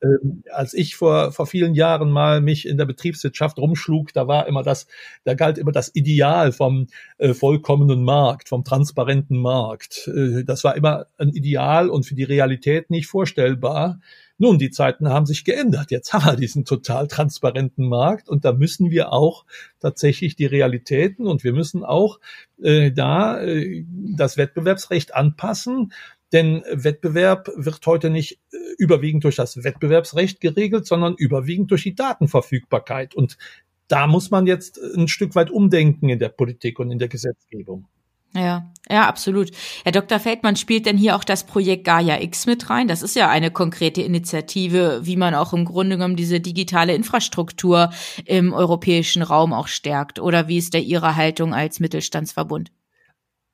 ähm, als ich vor, vor vielen Jahren mal mich in der Betriebswirtschaft rumschlug, da war immer das, da galt immer das Ideal vom äh, vollkommenen Markt, vom transparenten Markt. Äh, das war immer ein Ideal und für die Realität nicht vorstellbar. Nun, die Zeiten haben sich geändert. Jetzt haben wir diesen total transparenten Markt und da müssen wir auch tatsächlich die Realitäten und wir müssen auch äh, da äh, das Wettbewerbsrecht anpassen. Denn Wettbewerb wird heute nicht äh, überwiegend durch das Wettbewerbsrecht geregelt, sondern überwiegend durch die Datenverfügbarkeit. Und da muss man jetzt ein Stück weit umdenken in der Politik und in der Gesetzgebung. Ja, ja, absolut. Herr Dr. Feldmann spielt denn hier auch das Projekt Gaia X mit rein? Das ist ja eine konkrete Initiative, wie man auch im Grunde genommen diese digitale Infrastruktur im europäischen Raum auch stärkt. Oder wie ist da Ihre Haltung als Mittelstandsverbund?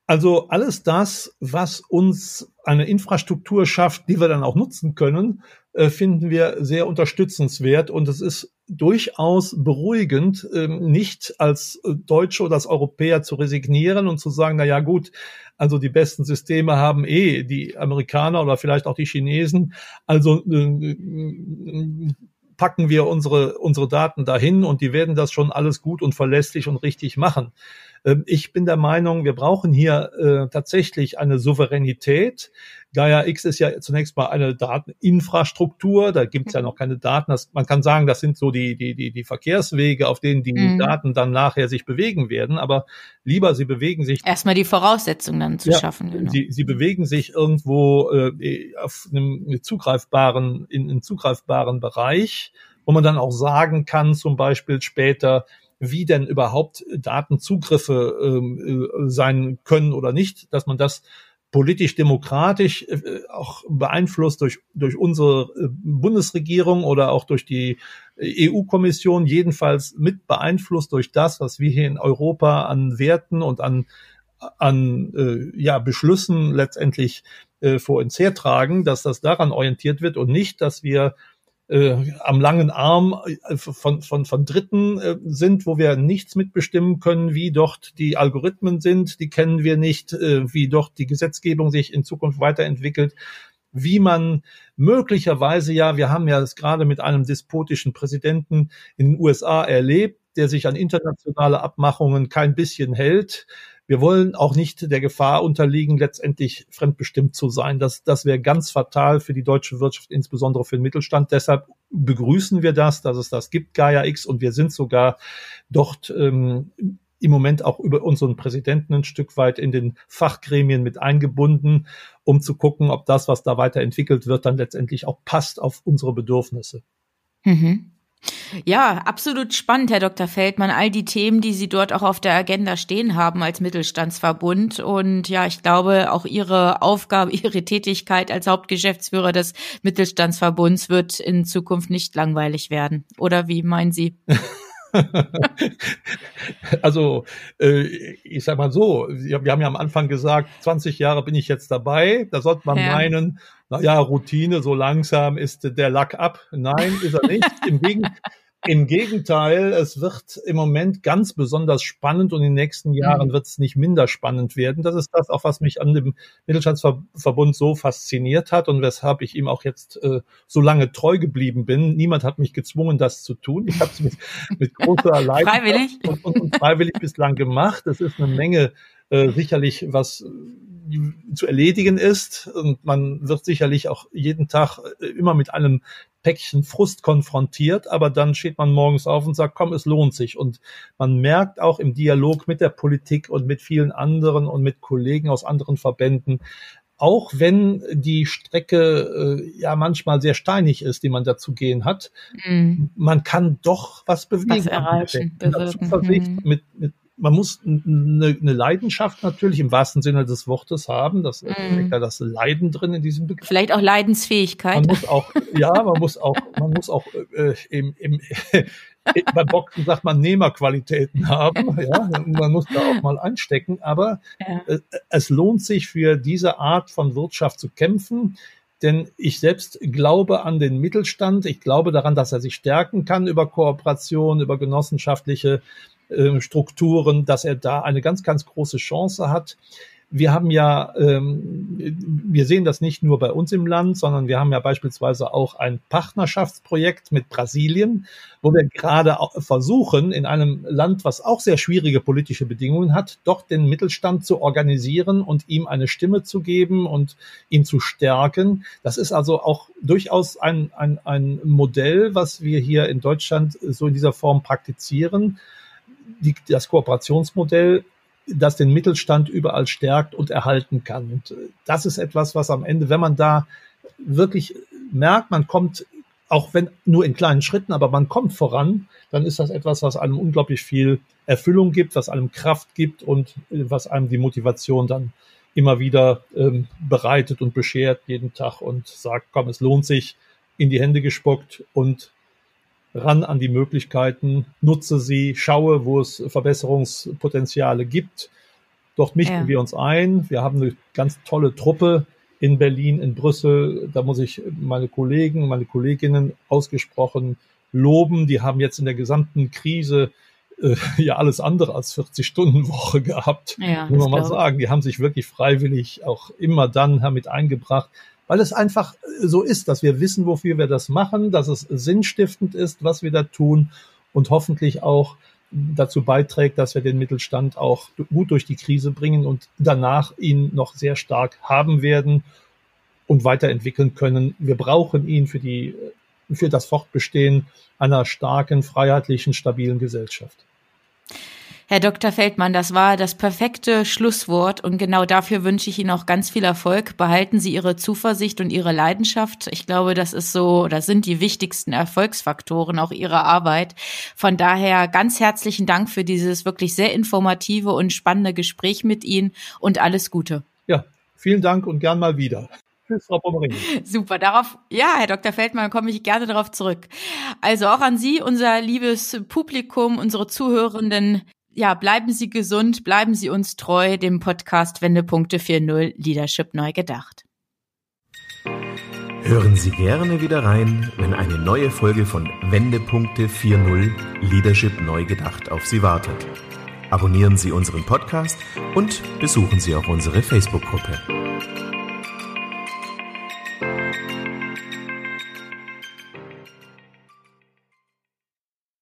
Also alles das, was uns eine Infrastruktur schafft, die wir dann auch nutzen können, äh, finden wir sehr unterstützenswert. Und es ist durchaus beruhigend, ähm, nicht als Deutsche oder als Europäer zu resignieren und zu sagen, na ja, gut, also die besten Systeme haben eh die Amerikaner oder vielleicht auch die Chinesen. Also äh, packen wir unsere, unsere Daten dahin und die werden das schon alles gut und verlässlich und richtig machen. Ähm, ich bin der Meinung, wir brauchen hier äh, tatsächlich eine Souveränität. Gaia X ist ja zunächst mal eine Dateninfrastruktur. Da gibt es ja noch keine Daten. Das, man kann sagen, das sind so die, die, die, die Verkehrswege, auf denen die mhm. Daten dann nachher sich bewegen werden. Aber lieber, sie bewegen sich. Erstmal die Voraussetzungen dann zu ja, schaffen. Genau. Sie, sie bewegen sich irgendwo äh, auf einem zugreifbaren, in einem zugreifbaren Bereich, wo man dann auch sagen kann, zum Beispiel später, wie denn überhaupt Datenzugriffe ähm, äh, sein können oder nicht, dass man das politisch-demokratisch äh, auch beeinflusst durch, durch unsere äh, Bundesregierung oder auch durch die EU-Kommission, jedenfalls mit beeinflusst durch das, was wir hier in Europa an Werten und an, an äh, ja, Beschlüssen letztendlich äh, vor uns hertragen, dass das daran orientiert wird und nicht, dass wir äh, am langen Arm äh, von, von, von Dritten äh, sind, wo wir nichts mitbestimmen können, wie dort die Algorithmen sind, die kennen wir nicht, äh, wie dort die Gesetzgebung sich in Zukunft weiterentwickelt, wie man möglicherweise ja, wir haben ja es gerade mit einem despotischen Präsidenten in den USA erlebt, der sich an internationale Abmachungen kein bisschen hält, wir wollen auch nicht der Gefahr unterliegen, letztendlich fremdbestimmt zu sein. Das, das wäre ganz fatal für die deutsche Wirtschaft, insbesondere für den Mittelstand. Deshalb begrüßen wir das, dass es das gibt, Gaia X, und wir sind sogar dort ähm, im Moment auch über unseren Präsidenten ein Stück weit in den Fachgremien mit eingebunden, um zu gucken, ob das, was da weiterentwickelt wird, dann letztendlich auch passt auf unsere Bedürfnisse. Mhm. Ja, absolut spannend, Herr Dr. Feldmann, all die Themen, die Sie dort auch auf der Agenda stehen haben als Mittelstandsverbund. Und ja, ich glaube, auch Ihre Aufgabe, Ihre Tätigkeit als Hauptgeschäftsführer des Mittelstandsverbunds wird in Zukunft nicht langweilig werden. Oder wie meinen Sie? also, äh, ich sag mal so, wir haben ja am Anfang gesagt, 20 Jahre bin ich jetzt dabei. Da sollte man ja. meinen, na ja, Routine, so langsam ist der Lack ab. Nein, ist er nicht. Im, Gegen Im Gegenteil, es wird im Moment ganz besonders spannend und in den nächsten Jahren mhm. wird es nicht minder spannend werden. Das ist das auch, was mich an dem Mittelstandsverbund so fasziniert hat und weshalb ich ihm auch jetzt äh, so lange treu geblieben bin. Niemand hat mich gezwungen, das zu tun. Ich habe es mit, mit großer Leidenschaft und, und, und freiwillig bislang gemacht. Es ist eine Menge äh, sicherlich was zu erledigen ist. Und man wird sicherlich auch jeden Tag äh, immer mit einem Päckchen Frust konfrontiert, aber dann steht man morgens auf und sagt, komm, es lohnt sich. Und man merkt auch im Dialog mit der Politik und mit vielen anderen und mit Kollegen aus anderen Verbänden, auch wenn die Strecke äh, ja manchmal sehr steinig ist, die man da zu gehen hat, mm. man kann doch was bewegen. Was erreichen, bewirken. Mm. mit, mit man muss eine, eine Leidenschaft natürlich im wahrsten Sinne des Wortes haben. Das mm. steckt da das Leiden drin in diesem Begriff. Vielleicht auch Leidensfähigkeit. Man muss auch, ja, man muss auch, man muss auch äh, im, im beim Boxen sagt man Nehmerqualitäten haben. Ja, man muss da auch mal einstecken. Aber ja. äh, es lohnt sich für diese Art von Wirtschaft zu kämpfen. Denn ich selbst glaube an den Mittelstand. Ich glaube daran, dass er sich stärken kann über Kooperation, über genossenschaftliche äh, Strukturen, dass er da eine ganz, ganz große Chance hat. Wir haben ja, ähm, wir sehen das nicht nur bei uns im Land, sondern wir haben ja beispielsweise auch ein Partnerschaftsprojekt mit Brasilien, wo wir gerade versuchen, in einem Land, was auch sehr schwierige politische Bedingungen hat, doch den Mittelstand zu organisieren und ihm eine Stimme zu geben und ihn zu stärken. Das ist also auch durchaus ein, ein, ein Modell, was wir hier in Deutschland so in dieser Form praktizieren die, das Kooperationsmodell, das den Mittelstand überall stärkt und erhalten kann. Und äh, das ist etwas, was am Ende, wenn man da wirklich merkt, man kommt auch wenn nur in kleinen Schritten, aber man kommt voran, dann ist das etwas, was einem unglaublich viel Erfüllung gibt, was einem Kraft gibt und äh, was einem die Motivation dann immer wieder ähm, bereitet und beschert jeden Tag und sagt, komm, es lohnt sich, in die Hände gespuckt und ran an die Möglichkeiten, nutze sie, schaue, wo es Verbesserungspotenziale gibt. Dort michten ja. wir uns ein. Wir haben eine ganz tolle Truppe in Berlin, in Brüssel. Da muss ich meine Kollegen, meine Kolleginnen ausgesprochen loben. Die haben jetzt in der gesamten Krise äh, ja alles andere als 40-Stunden-Woche gehabt. Ja, muss man mal sagen. Die haben sich wirklich freiwillig auch immer dann damit eingebracht, weil es einfach so ist, dass wir wissen, wofür wir das machen, dass es sinnstiftend ist, was wir da tun und hoffentlich auch dazu beiträgt, dass wir den Mittelstand auch gut durch die Krise bringen und danach ihn noch sehr stark haben werden und weiterentwickeln können. Wir brauchen ihn für die, für das Fortbestehen einer starken, freiheitlichen, stabilen Gesellschaft. Herr Dr. Feldmann, das war das perfekte Schlusswort und genau dafür wünsche ich Ihnen auch ganz viel Erfolg. Behalten Sie Ihre Zuversicht und Ihre Leidenschaft. Ich glaube, das ist so, das sind die wichtigsten Erfolgsfaktoren auch Ihrer Arbeit. Von daher ganz herzlichen Dank für dieses wirklich sehr informative und spannende Gespräch mit Ihnen und alles Gute. Ja, vielen Dank und gern mal wieder. Tschüss, Frau Pommerini. Super, darauf, ja, Herr Dr. Feldmann, komme ich gerne darauf zurück. Also auch an Sie, unser liebes Publikum, unsere Zuhörenden, ja, bleiben Sie gesund, bleiben Sie uns treu, dem Podcast Wendepunkte 4.0 Leadership neu gedacht. Hören Sie gerne wieder rein, wenn eine neue Folge von Wendepunkte 4.0 Leadership neu gedacht auf Sie wartet. Abonnieren Sie unseren Podcast und besuchen Sie auch unsere Facebook-Gruppe.